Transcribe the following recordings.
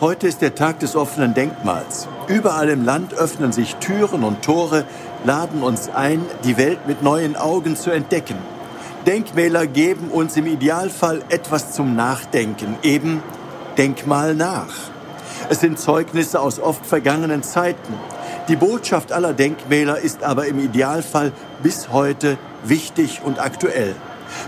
Heute ist der Tag des offenen Denkmals. Überall im Land öffnen sich Türen und Tore, laden uns ein, die Welt mit neuen Augen zu entdecken. Denkmäler geben uns im Idealfall etwas zum Nachdenken, eben Denkmal nach. Es sind Zeugnisse aus oft vergangenen Zeiten. Die Botschaft aller Denkmäler ist aber im Idealfall bis heute wichtig und aktuell.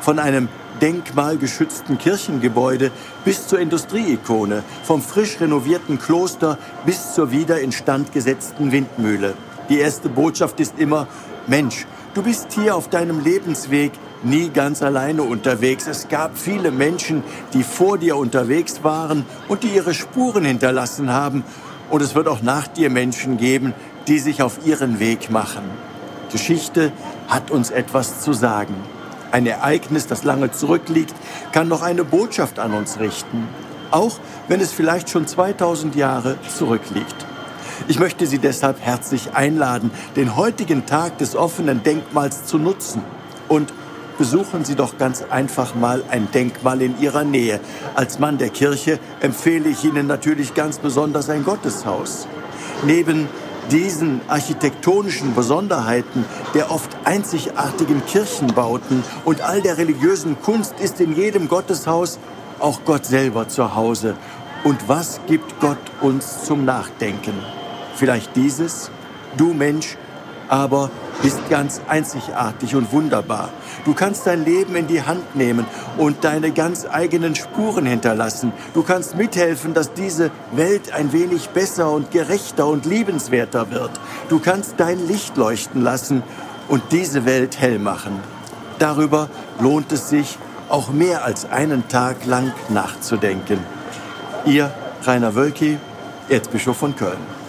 Von einem denkmalgeschützten Kirchengebäude bis zur Industrieikone, vom frisch renovierten Kloster bis zur wieder instand gesetzten Windmühle. Die erste Botschaft ist immer, Mensch, du bist hier auf deinem Lebensweg nie ganz alleine unterwegs. Es gab viele Menschen, die vor dir unterwegs waren und die ihre Spuren hinterlassen haben. Und es wird auch nach dir Menschen geben, die sich auf ihren Weg machen. Geschichte hat uns etwas zu sagen. Ein Ereignis, das lange zurückliegt, kann noch eine Botschaft an uns richten, auch wenn es vielleicht schon 2000 Jahre zurückliegt. Ich möchte Sie deshalb herzlich einladen, den heutigen Tag des offenen Denkmals zu nutzen und besuchen Sie doch ganz einfach mal ein Denkmal in Ihrer Nähe. Als Mann der Kirche empfehle ich Ihnen natürlich ganz besonders ein Gotteshaus. Neben diesen architektonischen Besonderheiten der oft einzigartigen Kirchenbauten und all der religiösen Kunst ist in jedem Gotteshaus auch Gott selber zu Hause. Und was gibt Gott uns zum Nachdenken? Vielleicht dieses, du Mensch, aber bist ganz einzigartig und wunderbar. Du kannst dein Leben in die Hand nehmen und deine ganz eigenen Spuren hinterlassen. Du kannst mithelfen, dass diese Welt ein wenig besser und gerechter und liebenswerter wird. Du kannst dein Licht leuchten lassen und diese Welt hell machen. Darüber lohnt es sich, auch mehr als einen Tag lang nachzudenken. Ihr Rainer Wölki, Erzbischof von Köln.